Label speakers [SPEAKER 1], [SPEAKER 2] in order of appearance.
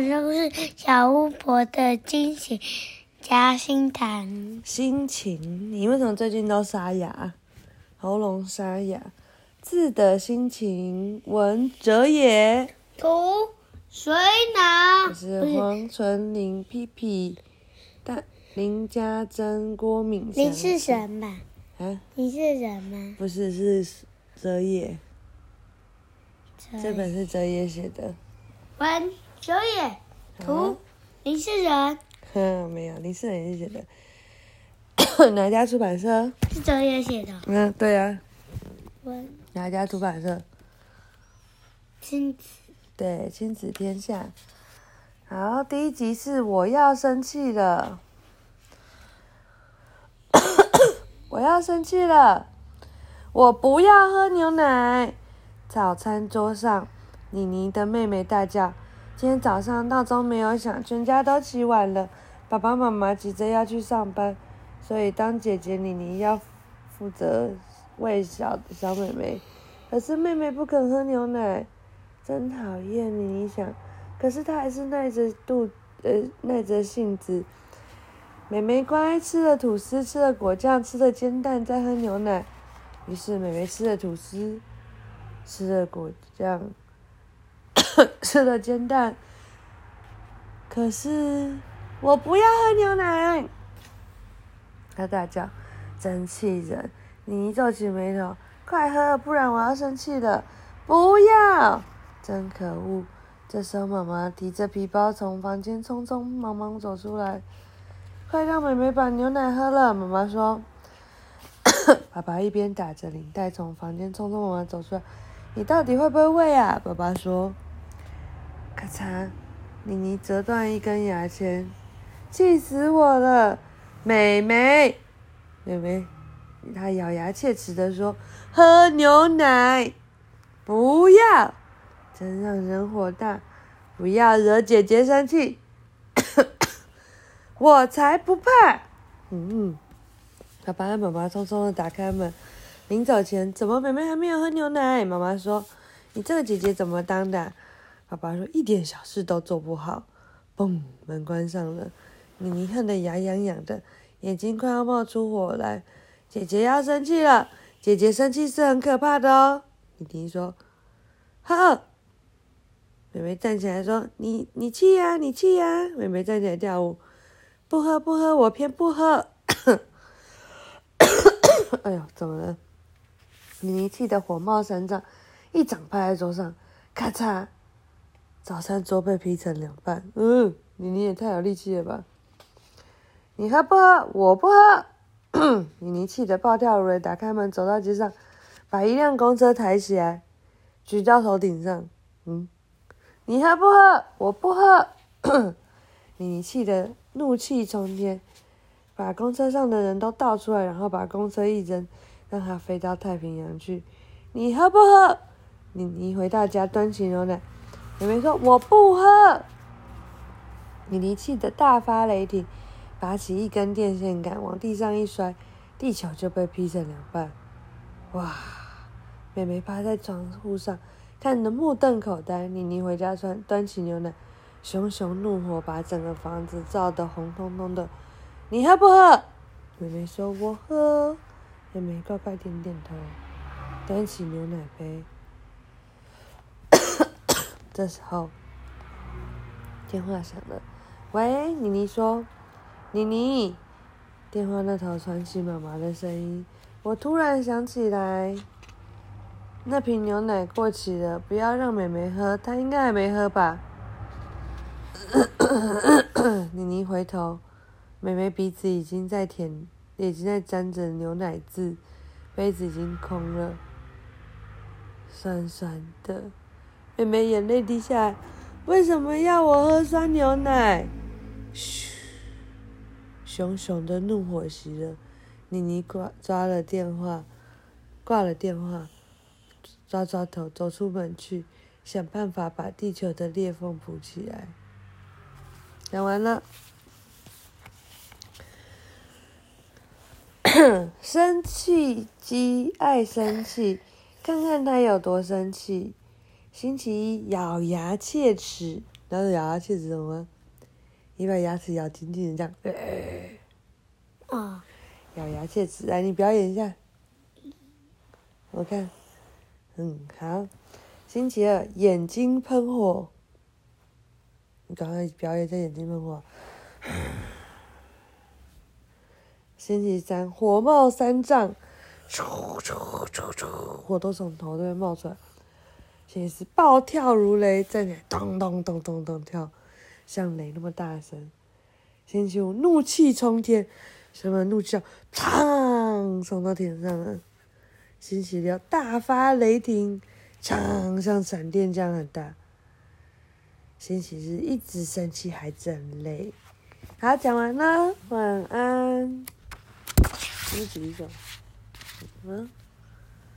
[SPEAKER 1] 讲的故事：小巫婆的惊喜夹心糖。
[SPEAKER 2] 心情，你为什么最近都沙哑？喉咙沙哑。字的心情，文哲也。
[SPEAKER 1] 图水脑。
[SPEAKER 2] 是黄纯林、屁屁、但林家珍、郭敏。
[SPEAKER 1] 你是神吧？
[SPEAKER 2] 啊？
[SPEAKER 1] 你是人吗？
[SPEAKER 2] 不是，是哲也。这本是哲也写的。
[SPEAKER 1] 文哲野图，你是人？
[SPEAKER 2] 哼，没有，你是人也写的。哪家出版社？
[SPEAKER 1] 是哲野写的。
[SPEAKER 2] 嗯，对啊。
[SPEAKER 1] 文
[SPEAKER 2] 哪家出版社？
[SPEAKER 1] 亲子。
[SPEAKER 2] 对，亲子天下。好，第一集是我要生气了。我要生气了，我不要喝牛奶。早餐桌上，妮妮的妹妹大叫：“今天早上闹钟没有响，全家都起晚了。爸爸妈妈急着要去上班，所以当姐姐妮妮要负责喂小小妹妹。可是妹妹不肯喝牛奶，真讨厌。妮妮想，可是她还是耐着肚呃耐着性子。妹妹乖，吃了吐司，吃了果酱，吃了煎蛋，再喝牛奶。于是妹妹吃了吐司。吃了果酱，吃了煎蛋，可是我不要喝牛奶！他大叫，真气人！妮妮皱起眉头，快喝，不然我要生气了！不要！真可恶！这时候妈妈提着皮包从房间匆匆忙忙走出来，快让妹妹把牛奶喝了！妈妈说。爸爸一边打着领带从房间匆匆忙忙走出来。你到底会不会喂啊？爸爸说。咔嚓，妮妮折断一根牙签，气死我了！妹妹，妹妹，她咬牙切齿地说：“喝牛奶，不要！”真让人火大！不要惹姐姐生气，我才不怕！嗯，爸爸和妈妈匆匆的打开门。临走前，怎么妹妹还没有喝牛奶？妈妈说：“你这个姐姐怎么当的？”爸爸说：“一点小事都做不好。”嘣，门关上了。妮妮恨得牙痒痒的，眼睛快要冒出火来。姐姐要生气了，姐姐生气是很可怕的哦。妮妮说：“喝。”妹妹站起来说：“你你气呀，你气呀！”妹妹站起来跳舞：“不喝不喝，我偏不喝。”哎呦，怎么了？妮妮气得火冒三丈，一掌拍在桌上，咔嚓！早餐桌被劈成两半。嗯，妮妮也太有力气了吧！你喝不喝？我不喝！妮妮气得暴跳如雷，打开门走到街上，把一辆公车抬起来，举到头顶上。嗯，你喝不喝？我不喝！妮妮气得怒气冲天，把公车上的人都倒出来，然后把公车一扔。让它飞到太平洋去，你喝不喝？妮妮回到家，端起牛奶。妹妹说：“我不喝。”妮妮气得大发雷霆，拔起一根电线杆往地上一摔，地球就被劈成两半。哇！妹妹趴在窗户上，看得目瞪口呆。妮妮回家穿，端起牛奶，熊熊怒火把整个房子照得红彤彤的。你喝不喝？妹妹说：“我喝。”妹妹乖乖点点头，端起牛奶杯。这时候，电话响了。喂，妮妮说：“妮妮。”电话那头传起妈妈的声音。我突然想起来，那瓶牛奶过期了，不要让妹妹喝，她应该还没喝吧？妮妮回头，妹妹鼻子已经在舔。已经在沾着牛奶渍，杯子已经空了，酸酸的。妹妹眼泪滴下来，为什么要我喝酸牛奶？嘘，熊熊的怒火袭了。妮妮挂抓了电话，挂了电话，抓抓头走出门去，想办法把地球的裂缝补起来。讲完了。生气鸡爱生气，看看他有多生气。星期一咬牙切齿，然后咬牙切齿什么？你把牙齿咬紧紧的，这
[SPEAKER 1] 样。
[SPEAKER 2] 咬牙切齿，来，你表演一下。我看。嗯，好。星期二，眼睛喷火。你赶快表演一下眼睛喷火。星期三，火冒三丈，火都从头这边冒出来。星期四，暴跳如雷，站起来咚咚咚咚咚跳，像雷那么大声。星期五，怒气冲天，什么怒气啊？砰，冲到天上了。星期六，大发雷霆，呛，像闪电这样很大。星期日，一直生气还真累。好，讲完了，晚安。你举手，嗯。